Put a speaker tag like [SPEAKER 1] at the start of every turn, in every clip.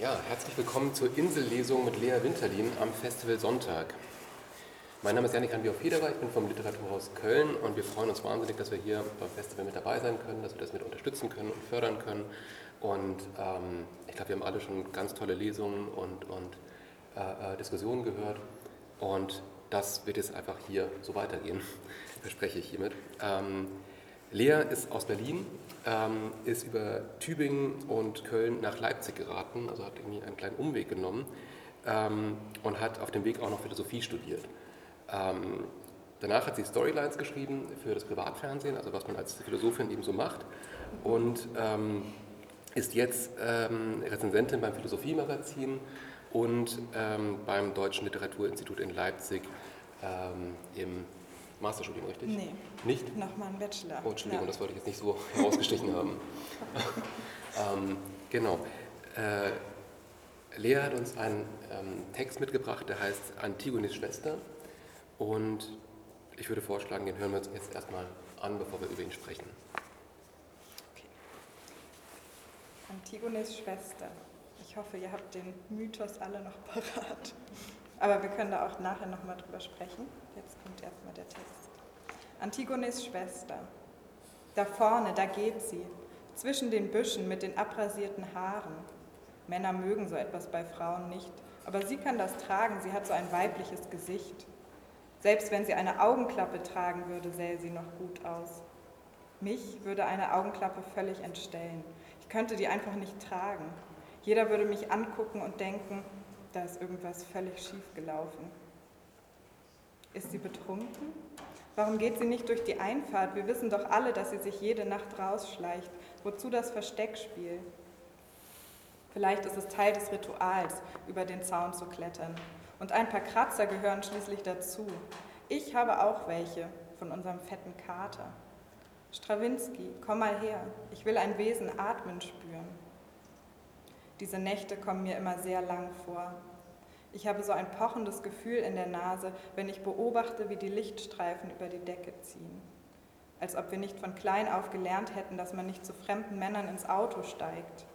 [SPEAKER 1] Ja, herzlich willkommen zur Insellesung mit Lea Winterlin am Festival Sonntag. Mein Name ist Janik Hanbier-Federer, ich bin vom Literaturhaus Köln und wir freuen uns wahnsinnig, dass wir hier beim Festival mit dabei sein können, dass wir das mit unterstützen können und fördern können. Und ähm, ich glaube, wir haben alle schon ganz tolle Lesungen und, und äh, äh Diskussionen gehört. Und das wird jetzt einfach hier so weitergehen, verspreche ich hiermit. Ähm, Lea ist aus Berlin, ähm, ist über Tübingen und Köln nach Leipzig geraten, also hat irgendwie einen kleinen Umweg genommen ähm, und hat auf dem Weg auch noch Philosophie studiert. Ähm, danach hat sie Storylines geschrieben für das Privatfernsehen, also was man als Philosophin eben so macht und ähm, ist jetzt ähm, Rezensentin beim Philosophiemagazin und ähm, beim Deutschen Literaturinstitut in Leipzig im Masterstudium, richtig?
[SPEAKER 2] Nee.
[SPEAKER 1] Nicht?
[SPEAKER 2] Nochmal ein Bachelor.
[SPEAKER 1] Oh, Entschuldigung, ja. das wollte ich jetzt nicht so herausgestrichen haben. ähm, genau. Äh, Lea hat uns einen ähm, Text mitgebracht, der heißt Antigonis Schwester. Und ich würde vorschlagen, den hören wir uns jetzt erstmal an, bevor wir über ihn sprechen.
[SPEAKER 2] Okay. Antigonis Schwester. Ich hoffe, ihr habt den Mythos alle noch parat. Aber wir können da auch nachher nochmal drüber sprechen. Jetzt kommt erstmal der Text. Antigones Schwester. Da vorne, da geht sie, zwischen den Büschen mit den abrasierten Haaren. Männer mögen so etwas bei Frauen nicht, aber sie kann das tragen, sie hat so ein weibliches Gesicht. Selbst wenn sie eine Augenklappe tragen würde, sähe sie noch gut aus. Mich würde eine Augenklappe völlig entstellen. Ich könnte die einfach nicht tragen. Jeder würde mich angucken und denken, da ist irgendwas völlig schief gelaufen. Ist sie betrunken? Warum geht sie nicht durch die Einfahrt? Wir wissen doch alle, dass sie sich jede Nacht rausschleicht. Wozu das Versteckspiel? Vielleicht ist es Teil des Rituals, über den Zaun zu klettern. Und ein paar Kratzer gehören schließlich dazu. Ich habe auch welche von unserem fetten Kater. Strawinski, komm mal her. Ich will ein Wesen atmen spüren. Diese Nächte kommen mir immer sehr lang vor. Ich habe so ein pochendes Gefühl in der Nase, wenn ich beobachte, wie die Lichtstreifen über die Decke ziehen. Als ob wir nicht von klein auf gelernt hätten, dass man nicht zu fremden Männern ins Auto steigt.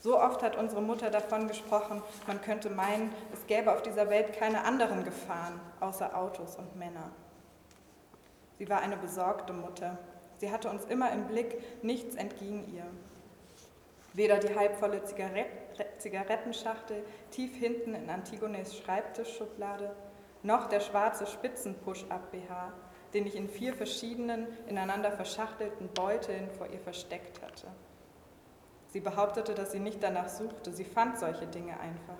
[SPEAKER 2] So oft hat unsere Mutter davon gesprochen, man könnte meinen, es gäbe auf dieser Welt keine anderen Gefahren außer Autos und Männer. Sie war eine besorgte Mutter. Sie hatte uns immer im Blick, nichts entging ihr. Weder die halbvolle Zigarettenschachtel tief hinten in Antigones Schreibtischschublade, noch der schwarze Spitzen-Push-Up-BH, den ich in vier verschiedenen, ineinander verschachtelten Beuteln vor ihr versteckt hatte. Sie behauptete, dass sie nicht danach suchte, sie fand solche Dinge einfach.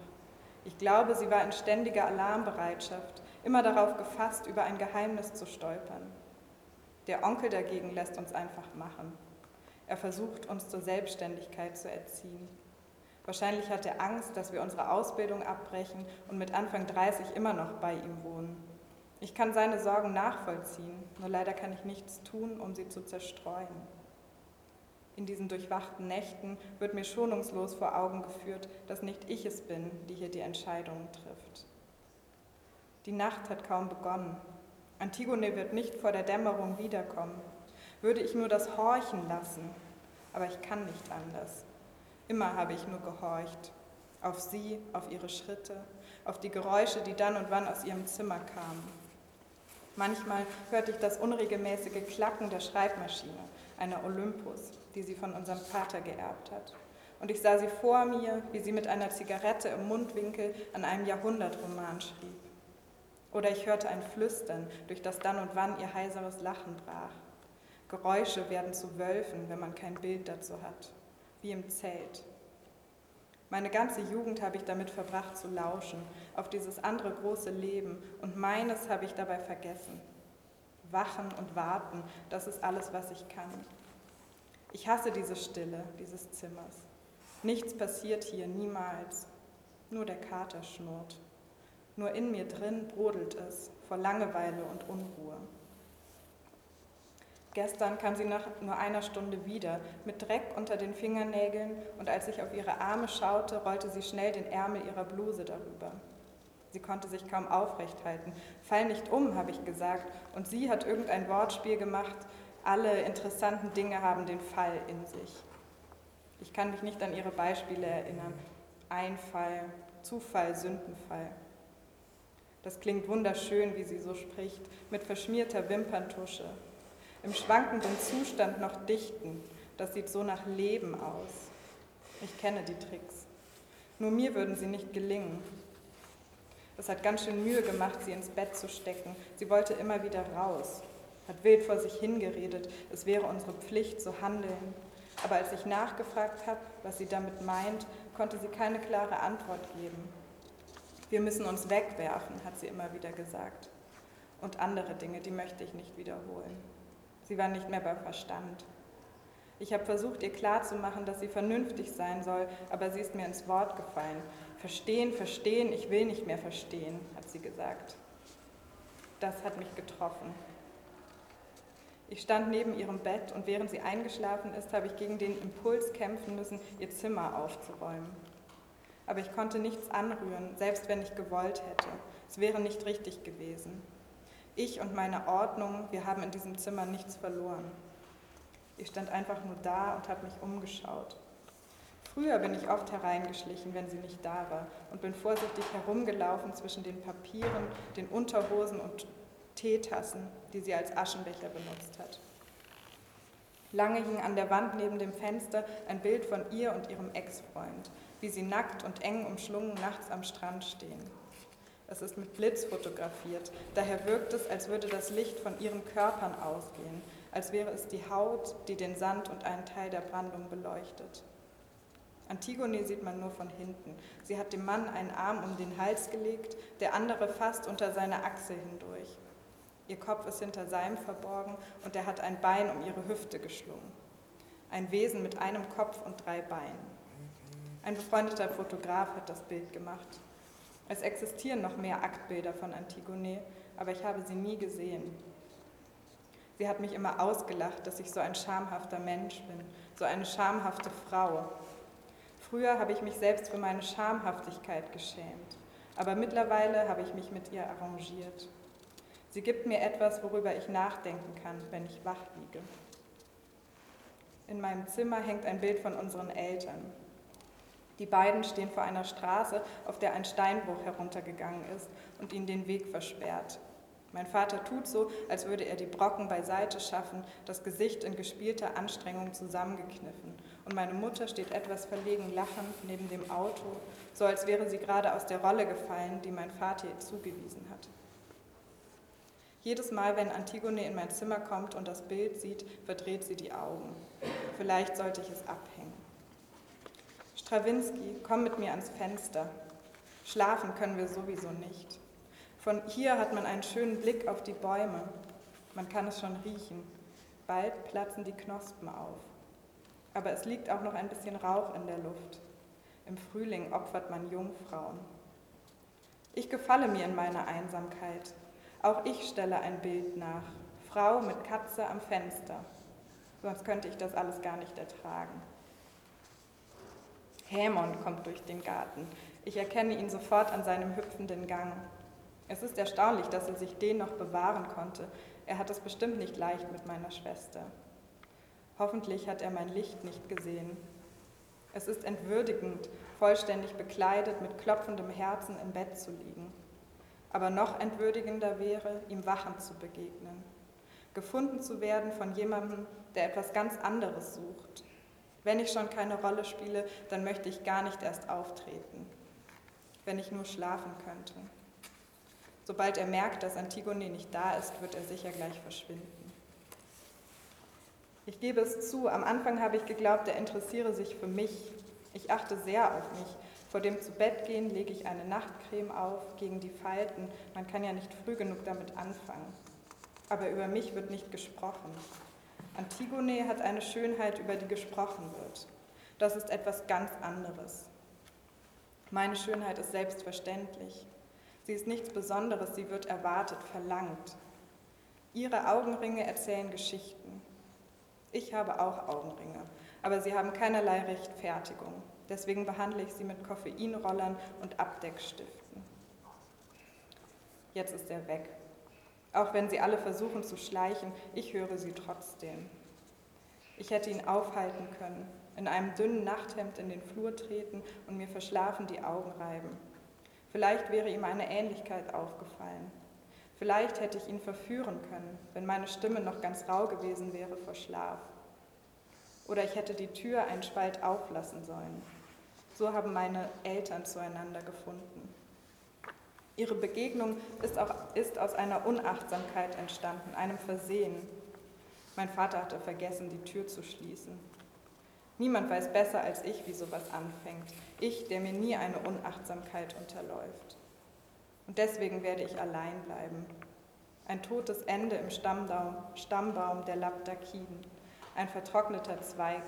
[SPEAKER 2] Ich glaube, sie war in ständiger Alarmbereitschaft, immer darauf gefasst, über ein Geheimnis zu stolpern. Der Onkel dagegen lässt uns einfach machen. Er versucht, uns zur Selbstständigkeit zu erziehen. Wahrscheinlich hat er Angst, dass wir unsere Ausbildung abbrechen und mit Anfang 30 immer noch bei ihm wohnen. Ich kann seine Sorgen nachvollziehen, nur leider kann ich nichts tun, um sie zu zerstreuen. In diesen durchwachten Nächten wird mir schonungslos vor Augen geführt, dass nicht ich es bin, die hier die Entscheidungen trifft. Die Nacht hat kaum begonnen. Antigone wird nicht vor der Dämmerung wiederkommen würde ich nur das Horchen lassen, aber ich kann nicht anders. Immer habe ich nur gehorcht, auf sie, auf ihre Schritte, auf die Geräusche, die dann und wann aus ihrem Zimmer kamen. Manchmal hörte ich das unregelmäßige Klacken der Schreibmaschine, einer Olympus, die sie von unserem Vater geerbt hat. Und ich sah sie vor mir, wie sie mit einer Zigarette im Mundwinkel an einem Jahrhundertroman schrieb. Oder ich hörte ein Flüstern, durch das dann und wann ihr heiseres Lachen brach. Geräusche werden zu Wölfen, wenn man kein Bild dazu hat, wie im Zelt. Meine ganze Jugend habe ich damit verbracht zu lauschen, auf dieses andere große Leben, und meines habe ich dabei vergessen. Wachen und warten, das ist alles, was ich kann. Ich hasse diese Stille dieses Zimmers. Nichts passiert hier, niemals. Nur der Kater schnurrt. Nur in mir drin brodelt es vor Langeweile und Unruhe. Gestern kam sie nach nur einer Stunde wieder, mit Dreck unter den Fingernägeln, und als ich auf ihre Arme schaute, rollte sie schnell den Ärmel ihrer Bluse darüber. Sie konnte sich kaum aufrecht halten. Fall nicht um, habe ich gesagt, und sie hat irgendein Wortspiel gemacht. Alle interessanten Dinge haben den Fall in sich. Ich kann mich nicht an ihre Beispiele erinnern. Einfall, Zufall, Sündenfall. Das klingt wunderschön, wie sie so spricht, mit verschmierter Wimperntusche. Im schwankenden Zustand noch dichten, das sieht so nach Leben aus. Ich kenne die Tricks. Nur mir würden sie nicht gelingen. Es hat ganz schön Mühe gemacht, sie ins Bett zu stecken. Sie wollte immer wieder raus, hat wild vor sich hingeredet, es wäre unsere Pflicht zu handeln. Aber als ich nachgefragt habe, was sie damit meint, konnte sie keine klare Antwort geben. Wir müssen uns wegwerfen, hat sie immer wieder gesagt. Und andere Dinge, die möchte ich nicht wiederholen. Sie war nicht mehr beim Verstand. Ich habe versucht, ihr klarzumachen, dass sie vernünftig sein soll, aber sie ist mir ins Wort gefallen. Verstehen, verstehen, ich will nicht mehr verstehen, hat sie gesagt. Das hat mich getroffen. Ich stand neben ihrem Bett und während sie eingeschlafen ist, habe ich gegen den Impuls kämpfen müssen, ihr Zimmer aufzuräumen. Aber ich konnte nichts anrühren, selbst wenn ich gewollt hätte. Es wäre nicht richtig gewesen. Ich und meine Ordnung, wir haben in diesem Zimmer nichts verloren. Ich stand einfach nur da und habe mich umgeschaut. Früher bin ich oft hereingeschlichen, wenn sie nicht da war, und bin vorsichtig herumgelaufen zwischen den Papieren, den Unterhosen und Teetassen, die sie als Aschenbecher benutzt hat. Lange hing an der Wand neben dem Fenster ein Bild von ihr und ihrem Ex-Freund, wie sie nackt und eng umschlungen nachts am Strand stehen. Es ist mit Blitz fotografiert, daher wirkt es, als würde das Licht von ihren Körpern ausgehen, als wäre es die Haut, die den Sand und einen Teil der Brandung beleuchtet. Antigone sieht man nur von hinten. Sie hat dem Mann einen Arm um den Hals gelegt, der andere fast unter seine Achsel hindurch. Ihr Kopf ist hinter seinem verborgen und er hat ein Bein um ihre Hüfte geschlungen. Ein Wesen mit einem Kopf und drei Beinen. Ein befreundeter Fotograf hat das Bild gemacht. Es existieren noch mehr Aktbilder von Antigone, aber ich habe sie nie gesehen. Sie hat mich immer ausgelacht, dass ich so ein schamhafter Mensch bin, so eine schamhafte Frau. Früher habe ich mich selbst für meine Schamhaftigkeit geschämt, aber mittlerweile habe ich mich mit ihr arrangiert. Sie gibt mir etwas, worüber ich nachdenken kann, wenn ich wach liege. In meinem Zimmer hängt ein Bild von unseren Eltern. Die beiden stehen vor einer Straße, auf der ein Steinbruch heruntergegangen ist und ihnen den Weg versperrt. Mein Vater tut so, als würde er die Brocken beiseite schaffen, das Gesicht in gespielter Anstrengung zusammengekniffen. Und meine Mutter steht etwas verlegen lachend neben dem Auto, so als wäre sie gerade aus der Rolle gefallen, die mein Vater ihr zugewiesen hat. Jedes Mal, wenn Antigone in mein Zimmer kommt und das Bild sieht, verdreht sie die Augen. Vielleicht sollte ich es abhängen. Strawinski, komm mit mir ans Fenster. Schlafen können wir sowieso nicht. Von hier hat man einen schönen Blick auf die Bäume. Man kann es schon riechen. Bald platzen die Knospen auf. Aber es liegt auch noch ein bisschen Rauch in der Luft. Im Frühling opfert man Jungfrauen. Ich gefalle mir in meiner Einsamkeit. Auch ich stelle ein Bild nach. Frau mit Katze am Fenster. Sonst könnte ich das alles gar nicht ertragen. Hämon kommt durch den Garten. Ich erkenne ihn sofort an seinem hüpfenden Gang. Es ist erstaunlich, dass er sich den noch bewahren konnte. Er hat es bestimmt nicht leicht mit meiner Schwester. Hoffentlich hat er mein Licht nicht gesehen. Es ist entwürdigend, vollständig bekleidet mit klopfendem Herzen im Bett zu liegen. Aber noch entwürdigender wäre, ihm wachend zu begegnen. Gefunden zu werden von jemandem, der etwas ganz anderes sucht, wenn ich schon keine Rolle spiele, dann möchte ich gar nicht erst auftreten. Wenn ich nur schlafen könnte. Sobald er merkt, dass Antigone nicht da ist, wird er sicher gleich verschwinden. Ich gebe es zu, am Anfang habe ich geglaubt, er interessiere sich für mich. Ich achte sehr auf mich. Vor dem Zubettgehen lege ich eine Nachtcreme auf gegen die Falten. Man kann ja nicht früh genug damit anfangen. Aber über mich wird nicht gesprochen. Antigone hat eine Schönheit, über die gesprochen wird. Das ist etwas ganz anderes. Meine Schönheit ist selbstverständlich. Sie ist nichts Besonderes, sie wird erwartet, verlangt. Ihre Augenringe erzählen Geschichten. Ich habe auch Augenringe, aber sie haben keinerlei Rechtfertigung. Deswegen behandle ich sie mit Koffeinrollern und Abdeckstiften. Jetzt ist er weg. Auch wenn sie alle versuchen zu schleichen, ich höre sie trotzdem. Ich hätte ihn aufhalten können. in einem dünnen Nachthemd in den Flur treten und mir verschlafen die Augen reiben. Vielleicht wäre ihm eine Ähnlichkeit aufgefallen. Vielleicht hätte ich ihn verführen können, wenn meine Stimme noch ganz rau gewesen wäre vor Schlaf. Oder ich hätte die Tür einen Spalt auflassen sollen. So haben meine Eltern zueinander gefunden. Ihre Begegnung ist, auch, ist aus einer Unachtsamkeit entstanden, einem Versehen. Mein Vater hatte vergessen, die Tür zu schließen. Niemand weiß besser als ich, wie sowas anfängt. Ich, der mir nie eine Unachtsamkeit unterläuft. Und deswegen werde ich allein bleiben. Ein totes Ende im Stammbaum, Stammbaum der Labdakiden, ein vertrockneter Zweig.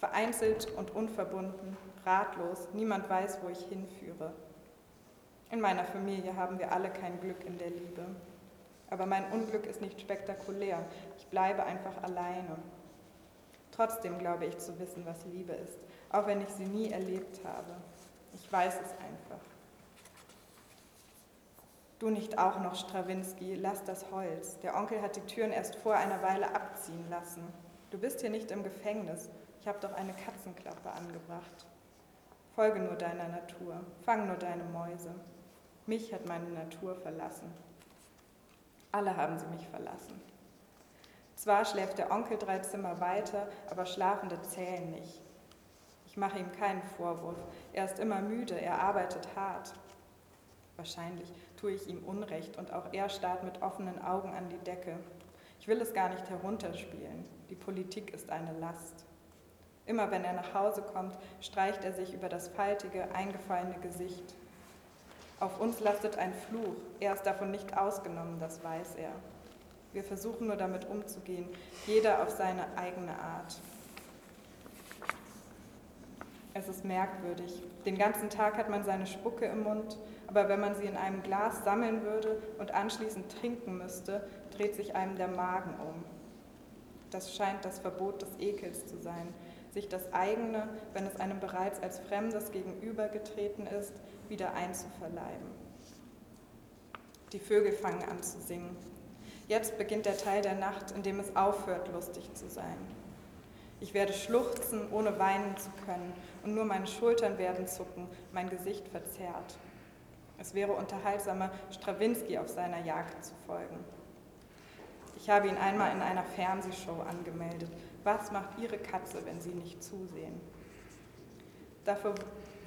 [SPEAKER 2] Vereinzelt und unverbunden, ratlos, niemand weiß, wo ich hinführe. In meiner Familie haben wir alle kein Glück in der Liebe. Aber mein Unglück ist nicht spektakulär. Ich bleibe einfach alleine. Trotzdem glaube ich zu wissen, was Liebe ist, auch wenn ich sie nie erlebt habe. Ich weiß es einfach. Du nicht auch noch, Strawinski, lass das Holz. Der Onkel hat die Türen erst vor einer Weile abziehen lassen. Du bist hier nicht im Gefängnis. Ich habe doch eine Katzenklappe angebracht. Folge nur deiner Natur, fang nur deine Mäuse. Mich hat meine Natur verlassen. Alle haben sie mich verlassen. Zwar schläft der Onkel drei Zimmer weiter, aber Schlafende zählen nicht. Ich mache ihm keinen Vorwurf. Er ist immer müde, er arbeitet hart. Wahrscheinlich tue ich ihm Unrecht und auch er starrt mit offenen Augen an die Decke. Ich will es gar nicht herunterspielen. Die Politik ist eine Last. Immer wenn er nach Hause kommt, streicht er sich über das faltige, eingefallene Gesicht. Auf uns lastet ein Fluch. Er ist davon nicht ausgenommen, das weiß er. Wir versuchen nur damit umzugehen, jeder auf seine eigene Art. Es ist merkwürdig. Den ganzen Tag hat man seine Spucke im Mund, aber wenn man sie in einem Glas sammeln würde und anschließend trinken müsste, dreht sich einem der Magen um. Das scheint das Verbot des Ekels zu sein, sich das eigene, wenn es einem bereits als Fremdes gegenübergetreten ist, wieder einzuverleiben. Die Vögel fangen an zu singen. Jetzt beginnt der Teil der Nacht, in dem es aufhört, lustig zu sein. Ich werde schluchzen, ohne weinen zu können, und nur meine Schultern werden zucken, mein Gesicht verzerrt. Es wäre unterhaltsamer, Strawinski auf seiner Jagd zu folgen. Ich habe ihn einmal in einer Fernsehshow angemeldet, was macht Ihre Katze, wenn Sie nicht zusehen? Dafür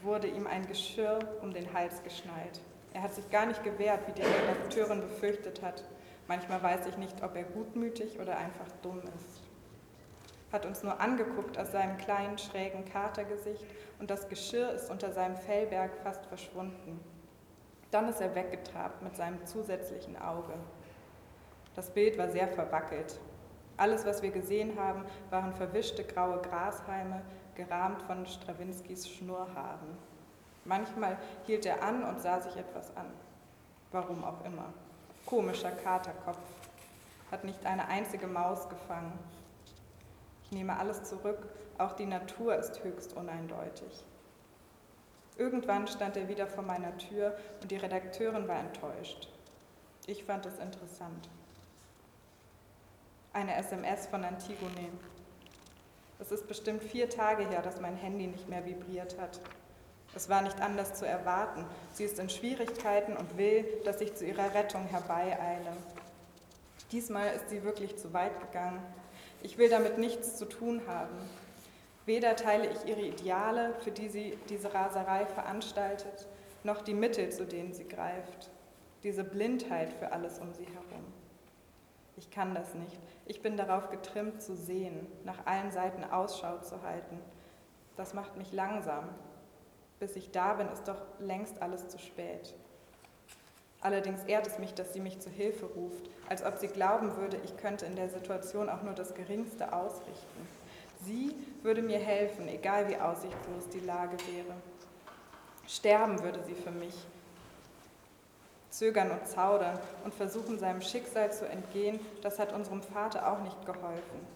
[SPEAKER 2] wurde ihm ein Geschirr um den Hals geschnallt. Er hat sich gar nicht gewehrt, wie die Redakteurin befürchtet hat. Manchmal weiß ich nicht, ob er gutmütig oder einfach dumm ist. Hat uns nur angeguckt aus seinem kleinen, schrägen Katergesicht und das Geschirr ist unter seinem Fellberg fast verschwunden. Dann ist er weggetrabt mit seinem zusätzlichen Auge. Das Bild war sehr verwackelt. Alles, was wir gesehen haben, waren verwischte graue Grashalme, gerahmt von Strawinskys Schnurrhaaren. Manchmal hielt er an und sah sich etwas an. Warum auch immer. Komischer Katerkopf. Hat nicht eine einzige Maus gefangen. Ich nehme alles zurück, auch die Natur ist höchst uneindeutig. Irgendwann stand er wieder vor meiner Tür und die Redakteurin war enttäuscht. Ich fand es interessant eine SMS von Antigone. Es ist bestimmt vier Tage her, dass mein Handy nicht mehr vibriert hat. Es war nicht anders zu erwarten. Sie ist in Schwierigkeiten und will, dass ich zu ihrer Rettung herbeieile. Diesmal ist sie wirklich zu weit gegangen. Ich will damit nichts zu tun haben. Weder teile ich ihre Ideale, für die sie diese Raserei veranstaltet, noch die Mittel, zu denen sie greift. Diese Blindheit für alles um sie herum. Ich kann das nicht. Ich bin darauf getrimmt zu sehen, nach allen Seiten Ausschau zu halten. Das macht mich langsam. Bis ich da bin, ist doch längst alles zu spät. Allerdings ehrt es mich, dass sie mich zu Hilfe ruft, als ob sie glauben würde, ich könnte in der Situation auch nur das Geringste ausrichten. Sie würde mir helfen, egal wie aussichtslos die Lage wäre. Sterben würde sie für mich, zögern und zaudern und versuchen seinem Schicksal zu entgehen, das hat unserem Vater auch nicht geholfen.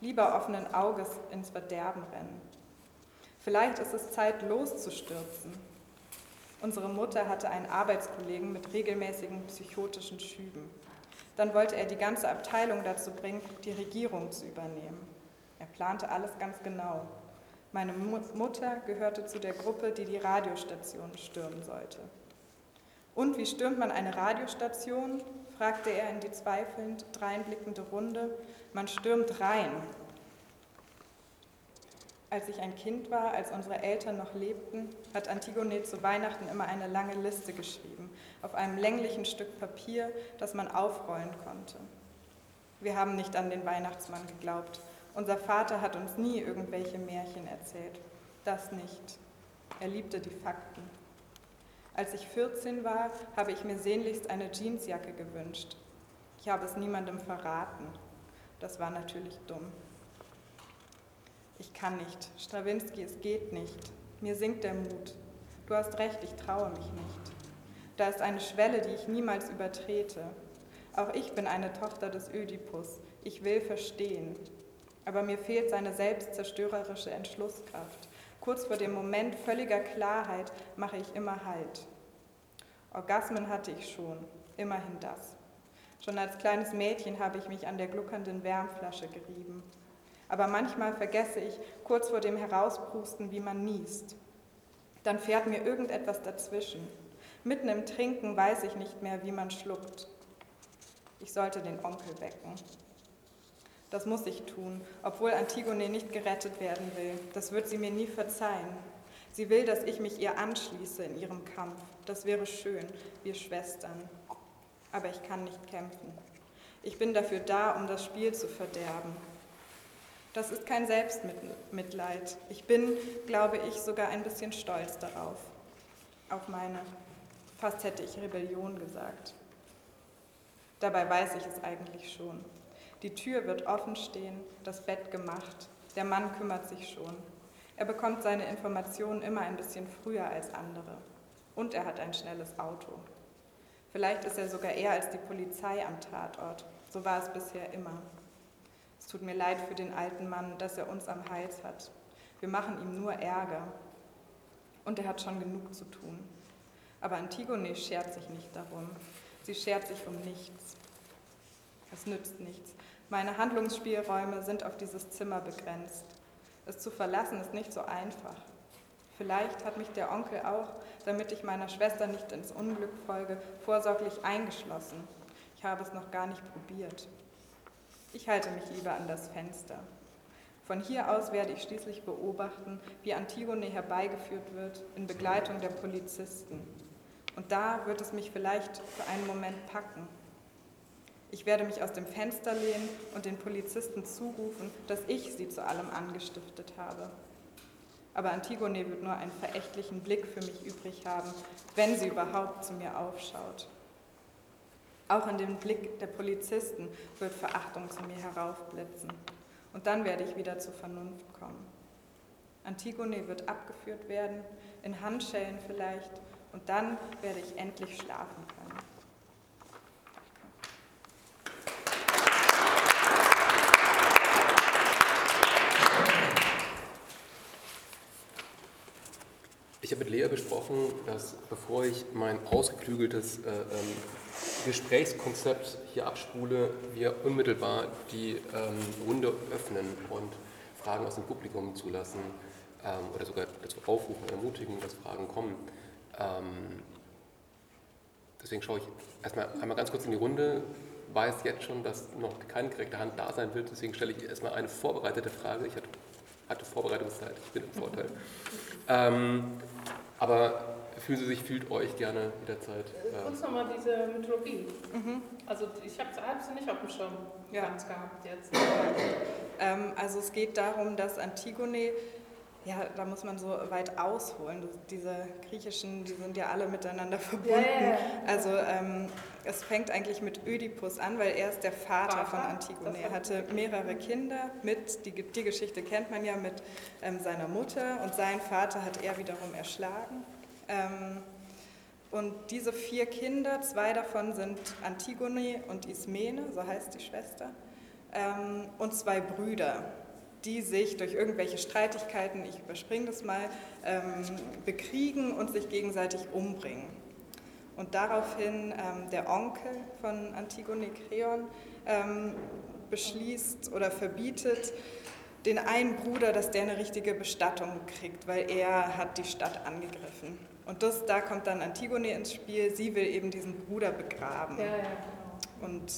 [SPEAKER 2] Lieber offenen Auges ins Verderben rennen. Vielleicht ist es Zeit, loszustürzen. Unsere Mutter hatte einen Arbeitskollegen mit regelmäßigen psychotischen Schüben. Dann wollte er die ganze Abteilung dazu bringen, die Regierung zu übernehmen. Er plante alles ganz genau. Meine Mutter gehörte zu der Gruppe, die die Radiostation stürmen sollte. Und wie stürmt man eine Radiostation? fragte er in die zweifelnd dreinblickende Runde. Man stürmt rein. Als ich ein Kind war, als unsere Eltern noch lebten, hat Antigone zu Weihnachten immer eine lange Liste geschrieben, auf einem länglichen Stück Papier, das man aufrollen konnte. Wir haben nicht an den Weihnachtsmann geglaubt. Unser Vater hat uns nie irgendwelche Märchen erzählt. Das nicht. Er liebte die Fakten. Als ich 14 war, habe ich mir sehnlichst eine Jeansjacke gewünscht. Ich habe es niemandem verraten. Das war natürlich dumm. Ich kann nicht. Strawinski, es geht nicht. Mir sinkt der Mut. Du hast recht, ich traue mich nicht. Da ist eine Schwelle, die ich niemals übertrete. Auch ich bin eine Tochter des Ödipus. Ich will verstehen. Aber mir fehlt seine selbstzerstörerische Entschlusskraft. Kurz vor dem Moment völliger Klarheit mache ich immer Halt. Orgasmen hatte ich schon, immerhin das. Schon als kleines Mädchen habe ich mich an der gluckernden Wärmflasche gerieben. Aber manchmal vergesse ich kurz vor dem Herauspusten, wie man niest. Dann fährt mir irgendetwas dazwischen. Mitten im Trinken weiß ich nicht mehr, wie man schluckt. Ich sollte den Onkel wecken. Das muss ich tun, obwohl Antigone nicht gerettet werden will. Das wird sie mir nie verzeihen. Sie will, dass ich mich ihr anschließe in ihrem Kampf. Das wäre schön, wir Schwestern. Aber ich kann nicht kämpfen. Ich bin dafür da, um das Spiel zu verderben. Das ist kein Selbstmitleid. Ich bin, glaube ich, sogar ein bisschen stolz darauf. Auf meine, fast hätte ich Rebellion gesagt. Dabei weiß ich es eigentlich schon. Die Tür wird offen stehen, das Bett gemacht, der Mann kümmert sich schon. Er bekommt seine Informationen immer ein bisschen früher als andere. Und er hat ein schnelles Auto. Vielleicht ist er sogar eher als die Polizei am Tatort. So war es bisher immer. Es tut mir leid für den alten Mann, dass er uns am Hals hat. Wir machen ihm nur Ärger. Und er hat schon genug zu tun. Aber Antigone schert sich nicht darum. Sie schert sich um nichts. Es nützt nichts. Meine Handlungsspielräume sind auf dieses Zimmer begrenzt. Es zu verlassen ist nicht so einfach. Vielleicht hat mich der Onkel auch, damit ich meiner Schwester nicht ins Unglück folge, vorsorglich eingeschlossen. Ich habe es noch gar nicht probiert. Ich halte mich lieber an das Fenster. Von hier aus werde ich schließlich beobachten, wie Antigone herbeigeführt wird in Begleitung der Polizisten. Und da wird es mich vielleicht für einen Moment packen. Ich werde mich aus dem Fenster lehnen und den Polizisten zurufen, dass ich sie zu allem angestiftet habe. Aber Antigone wird nur einen verächtlichen Blick für mich übrig haben, wenn sie überhaupt zu mir aufschaut. Auch in dem Blick der Polizisten wird Verachtung zu mir heraufblitzen. Und dann werde ich wieder zur Vernunft kommen. Antigone wird abgeführt werden, in Handschellen vielleicht, und dann werde ich endlich schlafen können.
[SPEAKER 1] Ich habe mit Lea besprochen, dass bevor ich mein ausgeklügeltes äh, ähm, Gesprächskonzept hier abspule, wir unmittelbar die ähm, Runde öffnen und Fragen aus dem Publikum zulassen ähm, oder sogar dazu aufrufen, ermutigen, dass Fragen kommen. Ähm, deswegen schaue ich erstmal einmal ganz kurz in die Runde, weiß jetzt schon, dass noch keine direkte Hand da sein wird, deswegen stelle ich erstmal eine vorbereitete Frage. Ich hatte hatte Vorbereitungszeit, ich bin im Vorteil. Ähm, aber fühlen Sie sich, fühlt euch gerne jederzeit.
[SPEAKER 3] Äh, kurz nochmal diese Mythologie. Mhm. Also ich habe sie nicht auf dem Schirm ja. ganz gehabt jetzt.
[SPEAKER 2] Ähm, also es geht darum, dass Antigone ja, da muss man so weit ausholen. Diese griechischen, die sind ja alle miteinander verbunden. Ja, ja, Also ähm, es fängt eigentlich mit Ödipus an, weil er ist der Vater, Vater? von Antigone. Er hatte mehrere Kinder mit, die, die Geschichte kennt man ja, mit ähm, seiner Mutter und sein Vater hat er wiederum erschlagen. Ähm, und diese vier Kinder, zwei davon sind Antigone und Ismene, so heißt die Schwester, ähm, und zwei Brüder die sich durch irgendwelche Streitigkeiten, ich überspringe das mal, ähm, bekriegen und sich gegenseitig umbringen. Und daraufhin ähm, der Onkel von Antigone Kreon ähm, beschließt oder verbietet, den einen Bruder, dass der eine richtige Bestattung kriegt, weil er hat die Stadt angegriffen. Und das, da kommt dann Antigone ins Spiel. Sie will eben diesen Bruder begraben.
[SPEAKER 3] Ja, ja, genau.
[SPEAKER 2] Und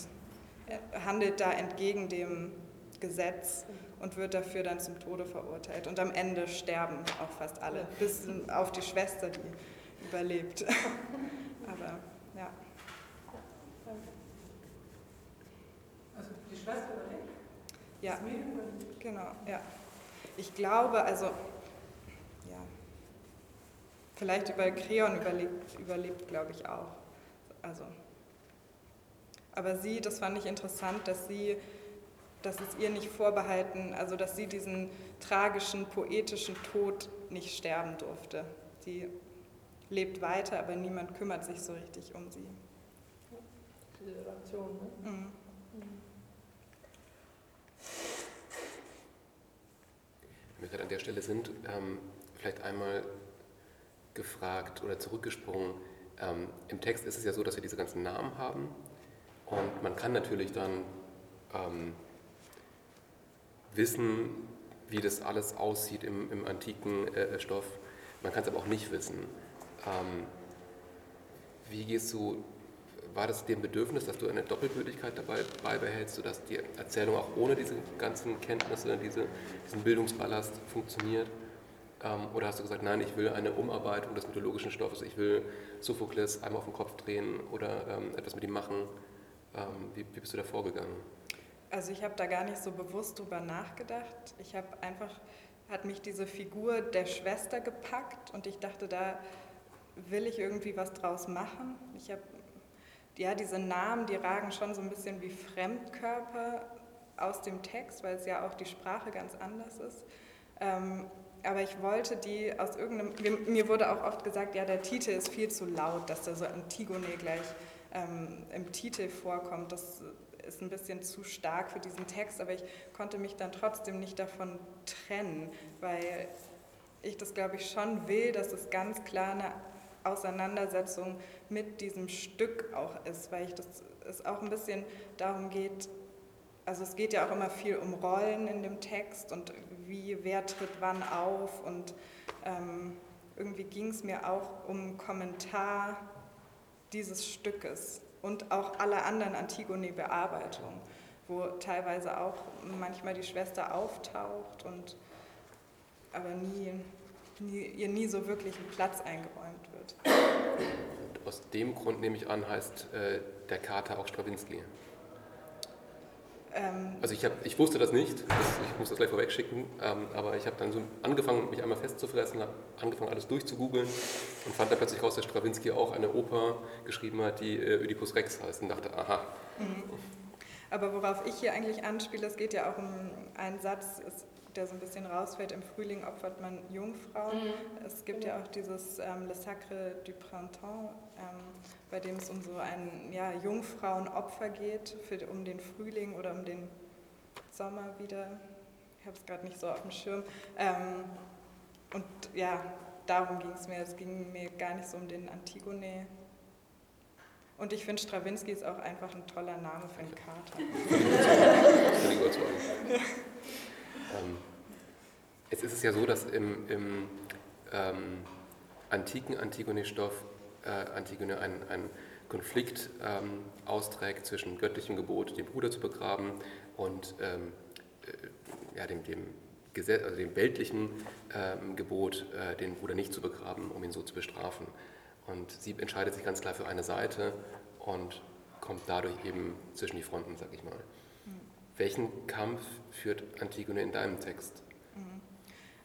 [SPEAKER 2] handelt da entgegen dem Gesetz und wird dafür dann zum Tode verurteilt. Und am Ende sterben auch fast alle, bis auf die Schwester, die überlebt. Aber ja.
[SPEAKER 3] Also die Schwester überlebt?
[SPEAKER 2] Ja, genau, ja. Ich glaube, also, ja, vielleicht über Kreon überlebt, überlebt glaube ich auch. Also, aber sie, das fand ich interessant, dass sie, dass es ihr nicht vorbehalten, also dass sie diesen tragischen, poetischen Tod nicht sterben durfte. Sie lebt weiter, aber niemand kümmert sich so richtig um sie.
[SPEAKER 3] Relation, ne? Mhm.
[SPEAKER 1] Wenn wir gerade an der Stelle sind, ähm, vielleicht einmal gefragt oder zurückgesprungen. Ähm, Im Text ist es ja so, dass wir diese ganzen Namen haben und man kann natürlich dann ähm, wissen, wie das alles aussieht im, im antiken äh, Stoff. Man kann es aber auch nicht wissen. Ähm, wie gehst du, war das dem Bedürfnis, dass du eine Doppelbürdigkeit dabei beibehältst, sodass die Erzählung auch ohne diese ganzen Kenntnisse, diese, diesen Bildungsballast funktioniert? Ähm, oder hast du gesagt, nein, ich will eine Umarbeitung des mythologischen Stoffes, ich will Sophokles einmal auf den Kopf drehen oder ähm, etwas mit ihm machen? Ähm, wie, wie bist du da vorgegangen?
[SPEAKER 2] Also ich habe da gar nicht so bewusst drüber nachgedacht. Ich habe einfach, hat mich diese Figur der Schwester gepackt und ich dachte, da will ich irgendwie was draus machen. Ich habe, ja, diese Namen, die ragen schon so ein bisschen wie Fremdkörper aus dem Text, weil es ja auch die Sprache ganz anders ist. Ähm, aber ich wollte die aus irgendeinem, mir wurde auch oft gesagt, ja, der Titel ist viel zu laut, dass da so Antigone gleich ähm, im Titel vorkommt. Das ist ein bisschen zu stark für diesen Text, aber ich konnte mich dann trotzdem nicht davon trennen, weil ich das, glaube ich, schon will, dass es ganz klar eine Auseinandersetzung mit diesem Stück auch ist, weil ich das, es auch ein bisschen darum geht, also es geht ja auch immer viel um Rollen in dem Text und wie, wer tritt wann auf und ähm, irgendwie ging es mir auch um Kommentar dieses Stückes und auch aller anderen Antigone-Bearbeitungen, wo teilweise auch manchmal die Schwester auftaucht und aber nie, nie, ihr nie so wirklich ein Platz eingeräumt wird.
[SPEAKER 1] Und aus dem Grund nehme ich an, heißt äh, der Kater auch Strawinski. Ähm, also ich, hab, ich wusste das nicht, das, ich muss das gleich vorweg schicken, ähm, aber ich habe dann so angefangen, mich einmal festzufressen, habe angefangen, alles durchzugoogeln und fand dann plötzlich raus, dass Stravinsky auch eine Oper geschrieben hat, die äh, Oedipus Rex heißt und dachte, aha. Mhm.
[SPEAKER 2] Aber worauf ich hier eigentlich anspiele, es geht ja auch um einen Satz, es der so ein bisschen rausfällt, im Frühling opfert man Jungfrauen. Mhm. Es gibt ja auch dieses ähm, Le Sacre du Printemps, ähm, bei dem es um so ein ja, Jungfrauenopfer geht, für, um den Frühling oder um den Sommer wieder. Ich habe es gerade nicht so auf dem Schirm. Ähm, und ja, darum ging es mir. Es ging mir gar nicht so um den Antigone. Und ich finde, Stravinsky ist auch einfach ein toller Name für einen Kater.
[SPEAKER 1] Ähm, jetzt ist es ja so, dass im, im ähm, antiken Antigone-Stoff äh, Antigone einen Konflikt ähm, austrägt zwischen göttlichem Gebot, den Bruder zu begraben, und ähm, äh, ja, dem, dem, Gesetz, also dem weltlichen ähm, Gebot, äh, den Bruder nicht zu begraben, um ihn so zu bestrafen. Und sie entscheidet sich ganz klar für eine Seite und kommt dadurch eben zwischen die Fronten, sag ich mal. Welchen Kampf führt Antigone in deinem Text? Mhm.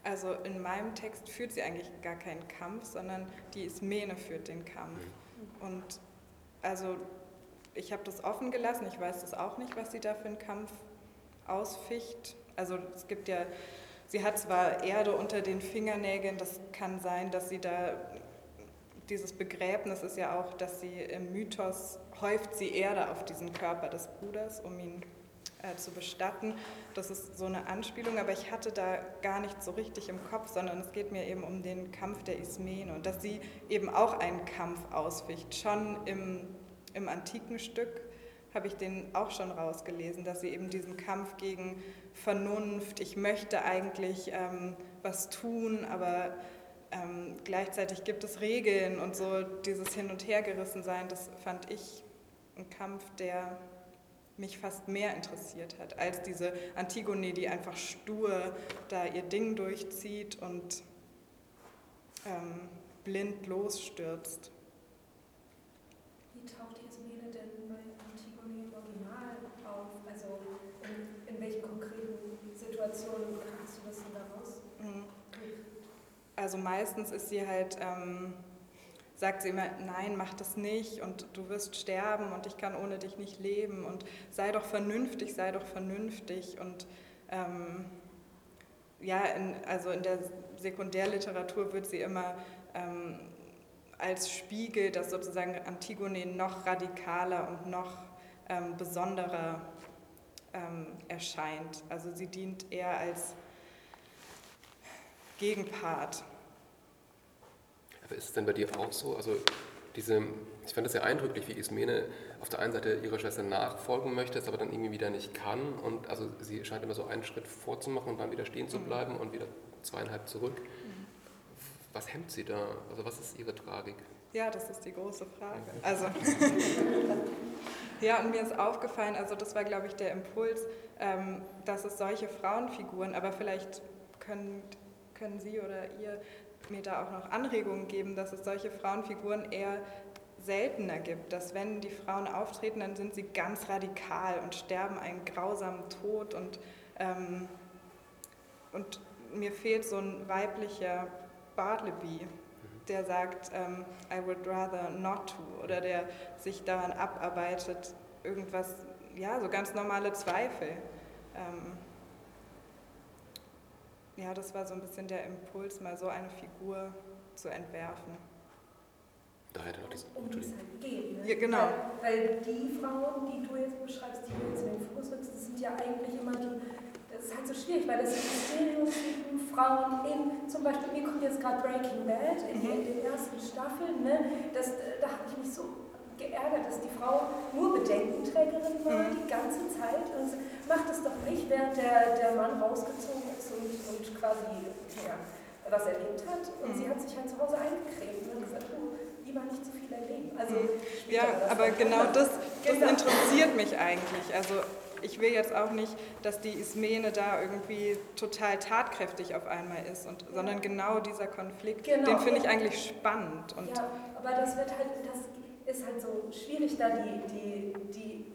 [SPEAKER 2] Also in meinem Text führt sie eigentlich gar keinen Kampf, sondern die Ismene führt den Kampf. Mhm. Und also ich habe das offen gelassen, ich weiß das auch nicht, was sie da für einen Kampf ausficht. Also es gibt ja, sie hat zwar Erde unter den Fingernägeln, das kann sein, dass sie da, dieses Begräbnis ist ja auch, dass sie im Mythos häuft sie Erde auf diesen Körper des Bruders, um ihn äh, zu bestatten. Das ist so eine Anspielung, aber ich hatte da gar nicht so richtig im Kopf, sondern es geht mir eben um den Kampf der Ismene und dass sie eben auch einen Kampf ausficht, schon im, im antiken Stück, habe ich den auch schon rausgelesen, dass sie eben diesen Kampf gegen Vernunft, ich möchte eigentlich ähm, was tun, aber ähm, gleichzeitig gibt es Regeln und so dieses Hin- und Hergerissen sein, das fand ich ein Kampf, der mich fast mehr interessiert hat, als diese Antigone, die einfach stur da ihr Ding durchzieht und ähm, blind losstürzt.
[SPEAKER 4] Wie taucht Ismene denn bei Antigone im Original auf? Also in, in welchen konkreten Situationen kannst du das denn daraus? Mhm.
[SPEAKER 2] Also meistens ist sie halt... Ähm, sagt sie immer, nein, mach das nicht und du wirst sterben und ich kann ohne dich nicht leben und sei doch vernünftig, sei doch vernünftig und ähm, ja, in, also in der Sekundärliteratur wird sie immer ähm, als Spiegel, dass sozusagen Antigone noch radikaler und noch ähm, besonderer ähm, erscheint. Also sie dient eher als Gegenpart
[SPEAKER 1] aber ist es denn bei dir auch so? Also diese, ich fand das sehr eindrücklich, wie Ismene auf der einen Seite ihrer Schwester nachfolgen möchte, es aber dann irgendwie wieder nicht kann. Und also sie scheint immer so einen Schritt vorzumachen und dann wieder stehen zu mhm. bleiben und wieder zweieinhalb zurück. Mhm. Was hemmt sie da? Also was ist ihre Tragik?
[SPEAKER 2] Ja, das ist die große Frage. Also, ja, und mir ist aufgefallen, also das war, glaube ich, der Impuls, ähm, dass es solche Frauenfiguren, aber vielleicht können, können Sie oder ihr mir da auch noch Anregungen geben, dass es solche Frauenfiguren eher seltener gibt, dass wenn die Frauen auftreten, dann sind sie ganz radikal und sterben einen grausamen Tod und, ähm, und mir fehlt so ein weiblicher Bartleby, der sagt, ähm, I would rather not to oder der sich daran abarbeitet, irgendwas, ja, so ganz normale Zweifel. Ähm, ja, das war so ein bisschen der Impuls, mal so eine Figur zu entwerfen.
[SPEAKER 1] Da hätte noch
[SPEAKER 4] diesen. Um die es halt geht.
[SPEAKER 2] Ne? Ja, genau.
[SPEAKER 4] Weil, weil, die Frauen, die du jetzt beschreibst, die du jetzt in den Fokus rückst, das sind ja eigentlich immer die. Das ist halt so schwierig, weil das sind Stereotypen, Frauen in, zum Beispiel, mir kommt jetzt gerade Breaking Bad in, mhm. den ersten Staffeln, ne? das, da habe ich mich so geärgert, dass die Frau nur Bedenkenträgerin war mhm. die ganze Zeit und macht es doch nicht, während der, der Mann rausgezogen ist und, und quasi ja, was erlebt hat. Und mhm. sie hat sich halt zu Hause eingecremt und gesagt, oh, lieber nicht zu viel erleben. Also, mhm.
[SPEAKER 2] ja, aber genau das, das genau. interessiert mich eigentlich. Also ich will jetzt auch nicht, dass die Ismene da irgendwie total tatkräftig auf einmal ist, und, sondern genau dieser Konflikt, genau, den finde ich eigentlich spannend. Und
[SPEAKER 4] ja, aber das wird halt, das ist halt so schwierig, da die, die, die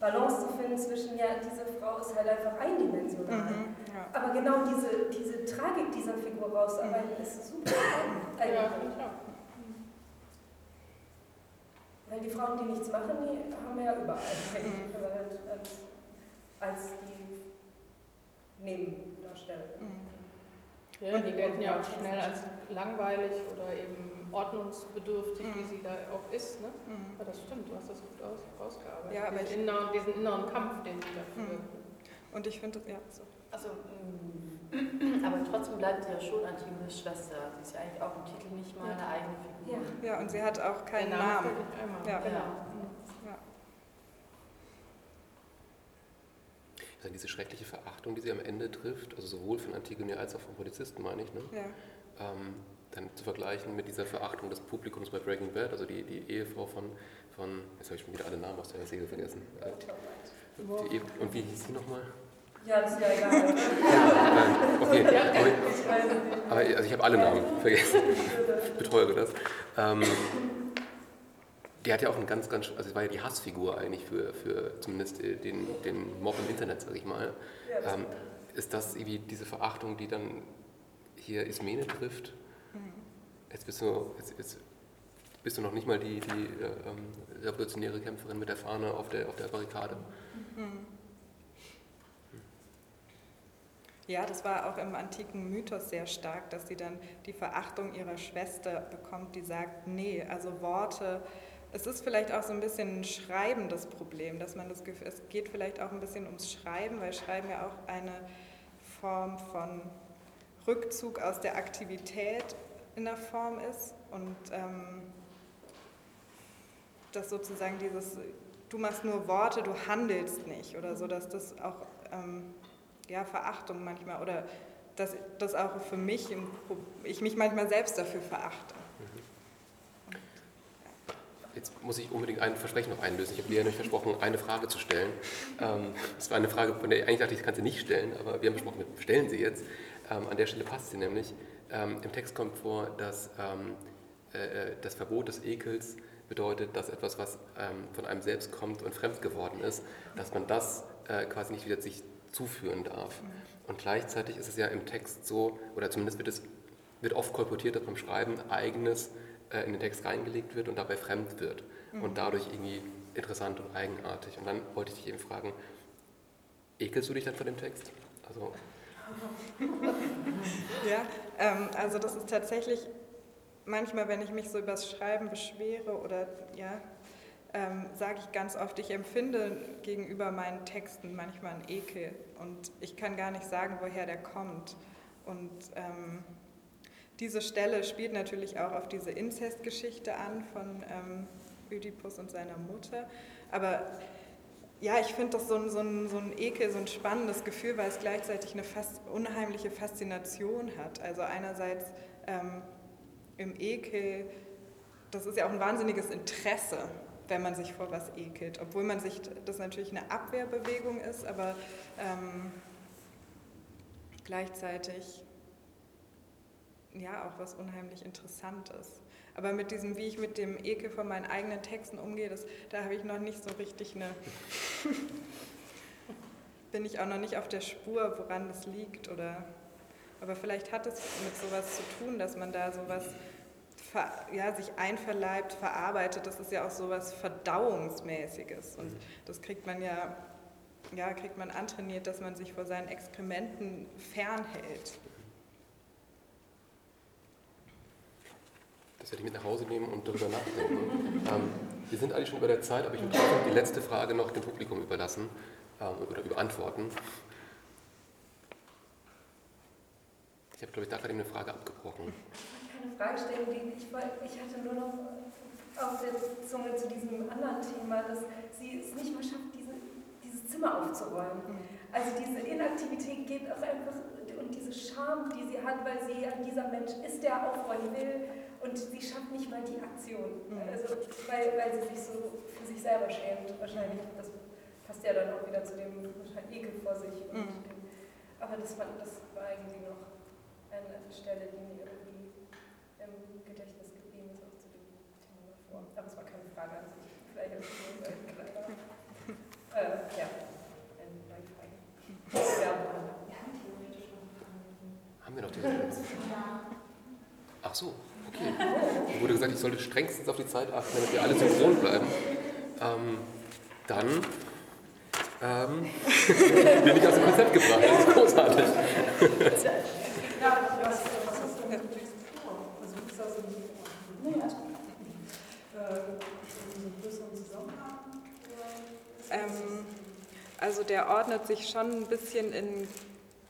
[SPEAKER 4] Balance zu finden zwischen, ja, diese Frau ist halt einfach eindimensional. Mhm, ja. Aber genau diese, diese Tragik dieser Figur rauszuarbeiten, mhm. ist super spannend. Eigentlich. Ja, Weil die Frauen, die nichts machen, die haben wir ja überall. Mhm. Als, als die Nebendarsteller. Mhm.
[SPEAKER 3] Ja, die gelten ja auch schnell als langweilig oder eben ordnungsbedürftig, mhm. wie sie da auch ist. Ne? Mhm. Aber das stimmt, du hast das gut aus, ausgearbeitet. Ja, aber diesen, inneren, diesen inneren Kampf, den sie da führt.
[SPEAKER 2] Mhm. Und ich finde das, ja, so.
[SPEAKER 5] Also, mm, aber trotzdem bleibt sie ja schon Antigones Schwester. Sie ist ja eigentlich auch im Titel nicht mal eine eigene Figur.
[SPEAKER 2] Ja, ja und sie hat auch keinen Namen.
[SPEAKER 3] Namen. Ja.
[SPEAKER 2] Genau.
[SPEAKER 1] Ja. Also diese schreckliche Verachtung, die sie am Ende trifft, also sowohl von Antigone als auch von Polizisten, meine ich, ne?
[SPEAKER 2] Ja.
[SPEAKER 1] Ähm, dann zu vergleichen mit dieser Verachtung des Publikums bei Breaking Bad, also die, die Ehefrau von, von, jetzt habe ich schon wieder alle Namen aus der Serie vergessen. Äh, die Ehe, und wie hieß sie nochmal?
[SPEAKER 4] Ja, das ist ja egal.
[SPEAKER 1] okay, aber, aber, also ich habe alle Namen vergessen. Ich beteuere das. Ähm, die hat ja auch ein ganz, ganz, also es war ja die Hassfigur eigentlich für, für zumindest den, den Mob im Internet, sage ich mal. Ähm, ist das irgendwie diese Verachtung, die dann hier Ismene trifft? Jetzt bist du, jetzt, jetzt bist du noch nicht mal die, die äh, ähm, revolutionäre Kämpferin mit der Fahne auf der, auf der Barrikade. Mhm.
[SPEAKER 2] Ja, das war auch im antiken Mythos sehr stark, dass sie dann die Verachtung ihrer Schwester bekommt, die sagt, nee, also Worte, es ist vielleicht auch so ein bisschen ein schreibendes Problem, dass man das Gefühl, es geht vielleicht auch ein bisschen ums Schreiben, weil Schreiben ja auch eine Form von Rückzug aus der Aktivität in der Form ist und ähm, dass sozusagen dieses du machst nur Worte, du handelst nicht oder so, dass das auch ähm, ja, Verachtung manchmal oder dass das auch für mich, ich mich manchmal selbst dafür verachte.
[SPEAKER 1] Jetzt muss ich unbedingt ein Versprechen noch einlösen. Ich habe dir ja nicht versprochen, eine Frage zu stellen. Ähm, das war eine Frage, von der ich eigentlich dachte, ich kann sie nicht stellen, aber wir haben besprochen, wir stellen sie jetzt. Ähm, an der Stelle passt sie nämlich. Ähm, Im Text kommt vor, dass äh, äh, das Verbot des Ekels bedeutet, dass etwas, was von einem selbst kommt und fremd geworden ist, dass man das äh, quasi nicht wieder sich zuführen darf. Und gleichzeitig ist es ja im Text so, oder zumindest wird es wird oft kolportiert, dass beim Schreiben eigenes äh, in den Text reingelegt wird und dabei fremd wird mhm. und dadurch irgendwie interessant und eigenartig. Und dann wollte ich dich eben fragen, ekelst du dich dann von dem Text? Also
[SPEAKER 2] ja, ähm, also das ist tatsächlich manchmal, wenn ich mich so übers Schreiben beschwere oder ja, ähm, sage ich ganz oft, ich empfinde gegenüber meinen Texten manchmal einen Ekel und ich kann gar nicht sagen, woher der kommt. Und ähm, diese Stelle spielt natürlich auch auf diese Inzestgeschichte an von ähm, Ödipus und seiner Mutter. Aber ja, ich finde das so ein, so, ein, so ein Ekel, so ein spannendes Gefühl, weil es gleichzeitig eine fast unheimliche Faszination hat. Also einerseits ähm, im Ekel, das ist ja auch ein wahnsinniges Interesse, wenn man sich vor was ekelt, obwohl man sich, das natürlich eine Abwehrbewegung ist, aber ähm, gleichzeitig ja auch was unheimlich Interessantes. Aber mit diesem, wie ich mit dem Ekel von meinen eigenen Texten umgehe, das, da habe ich noch nicht so richtig eine. bin ich auch noch nicht auf der Spur, woran das liegt. Oder, aber vielleicht hat es mit sowas zu tun, dass man da sowas ja, sich einverleibt, verarbeitet. Das ist ja auch sowas Verdauungsmäßiges. Und das kriegt man ja, ja, kriegt man antrainiert, dass man sich vor seinen Exkrementen fernhält.
[SPEAKER 1] Das werde ich mit nach Hause nehmen und darüber nachdenken. ähm, wir sind eigentlich schon über der Zeit, aber ich würde trotzdem die letzte Frage noch dem Publikum überlassen ähm, oder überantworten. Ich habe, glaube ich, da gerade eine Frage abgebrochen.
[SPEAKER 4] Ich wollte keine Frage stellen, die ich, ich hatte nur noch auf der Zunge zu diesem anderen Thema, dass sie es nicht mehr schafft, diese, dieses Zimmer aufzuräumen. Mhm. Also diese Inaktivität geht auch einfach und diese Scham, die sie hat, weil sie dieser Mensch ist, der aufräumen will und sie schafft nicht mal die Aktion. Mhm. Also, weil, weil sie sich so für sich selber schämt, wahrscheinlich. Das passt ja dann auch wieder zu dem Ekel vor sich. Mhm. Dem, aber das, fand, das war irgendwie noch eine Stelle, die mir irgendwie im Gedächtnis geblieben ist, auch zu dem Thema davor. Aber es war keine Frage an sich. Vielleicht ist es nur ein kleiner. äh, ja, eine neue Frage. Ja,
[SPEAKER 1] Haben wir noch die Ach so. Okay. Mir wurde gesagt, ich sollte strengstens auf die Zeit achten, damit wir alle synchron bleiben. Ähm, dann ähm, bin ich aus dem Konzept gebracht. Das ist großartig.
[SPEAKER 2] Ähm, also der ordnet sich schon ein bisschen in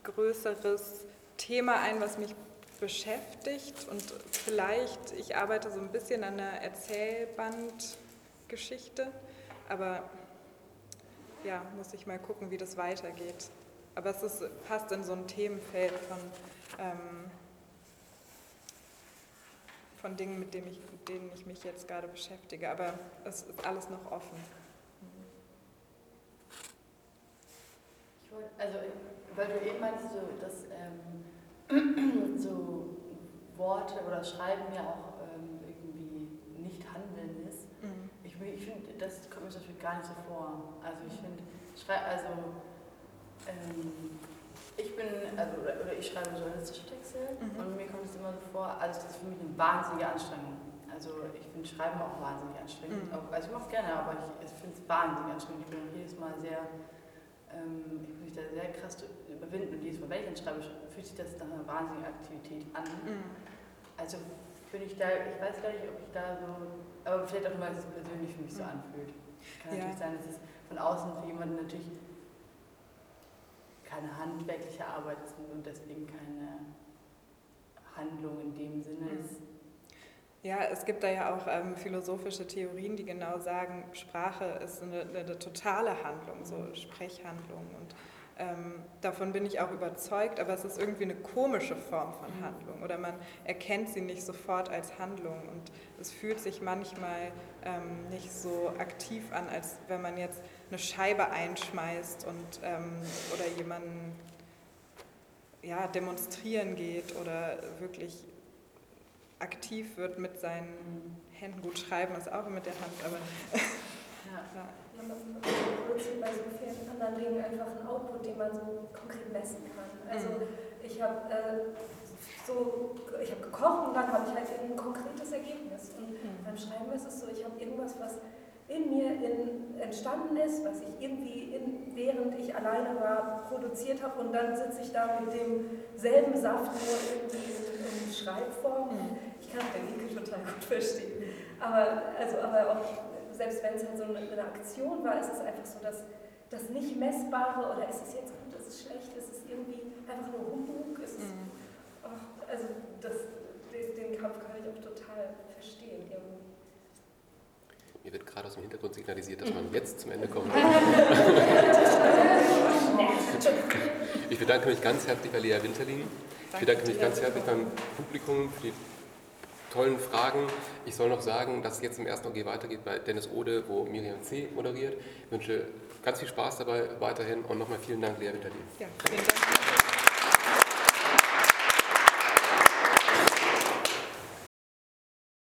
[SPEAKER 2] größeres Thema ein, was mich beschäftigt und vielleicht, ich arbeite so ein bisschen an einer Erzählbandgeschichte, aber ja, muss ich mal gucken, wie das weitergeht. Aber es ist, passt in so ein Themenfeld von, ähm, von Dingen, mit denen ich, mit denen ich mich jetzt gerade beschäftige. Aber es ist alles noch offen.
[SPEAKER 5] Ich wollte, also, weil du eben meinst, so, dass ähm, so Worte oder Schreiben ja auch ähm, irgendwie nicht Handeln ist. Mhm. Ich, ich finde, das kommt mir zum Beispiel gar nicht so vor. Also ich finde, also ähm, ich bin, also, oder, oder, ich schreibe journalistische Texte mhm. und mir kommt es immer so vor, also das ist für mich eine wahnsinnige Anstrengung. Also ich finde Schreiben auch wahnsinnig anstrengend. Mhm. also ich mache es gerne, aber ich, ich finde es wahnsinnig anstrengend. Ich bin jedes Mal sehr ähm, ich muss mich da sehr krass überwinden und jedes Mal, wenn ich dann schreibe, fühlt sich das nach einer wahnsinnigen Aktivität an. Mhm. Also bin ich da, ich weiß gar nicht, ob ich da so, aber vielleicht auch, weil es persönlich für mich so mhm. anfühlt. Kann ja. natürlich sein, dass es von außen für jemanden natürlich keine handwerkliche Arbeit ist und deswegen keine Handlung in dem Sinne mhm.
[SPEAKER 2] Ja, es gibt da ja auch ähm, philosophische Theorien, die genau sagen, Sprache ist eine, eine totale Handlung, so Sprechhandlung. Und ähm, davon bin ich auch überzeugt, aber es ist irgendwie eine komische Form von mhm. Handlung oder man erkennt sie nicht sofort als Handlung und es fühlt sich manchmal ähm, nicht so aktiv an, als wenn man jetzt eine Scheibe einschmeißt und ähm, oder jemanden ja, demonstrieren geht oder wirklich aktiv wird mit seinen Händen. Gut, schreiben ist auch mit der Hand, aber.
[SPEAKER 4] ja. ja. Man produziert bei so vielen anderen Dingen einfach einen Output, den man so konkret messen kann. Also mhm. ich habe äh, so, ich habe gekocht und dann habe ich halt ein konkretes Ergebnis. Und mhm. beim Schreiben ist es so, ich habe irgendwas, was in mir in, entstanden ist, was ich irgendwie, in, während ich alleine war, produziert habe und dann sitze ich da mit demselben Saft nur irgendwie in, in Schreibform. Mhm. Ich kann den Winkel total gut verstehen. Aber, also, aber auch, selbst wenn es halt so eine, eine, Aktion war, ist es einfach so, dass das nicht messbare oder ist es jetzt gut, ist es schlecht, ist es irgendwie einfach nur Humbug, ist es, mhm. ach, also das, den, den Kampf kann ich auch total verstehen irgendwie.
[SPEAKER 1] Mir wird gerade aus dem Hintergrund signalisiert, dass man jetzt zum Ende kommt. ich bedanke mich ganz herzlich bei Lea Winterlin. Ich bedanke mich ganz herzlich beim Publikum für die tollen Fragen. Ich soll noch sagen, dass es jetzt im ersten OG weitergeht bei Dennis Ode, wo Miriam C. moderiert. Ich wünsche ganz viel Spaß dabei weiterhin und nochmal vielen Dank, Lea Winterlin. Ja, vielen Dank.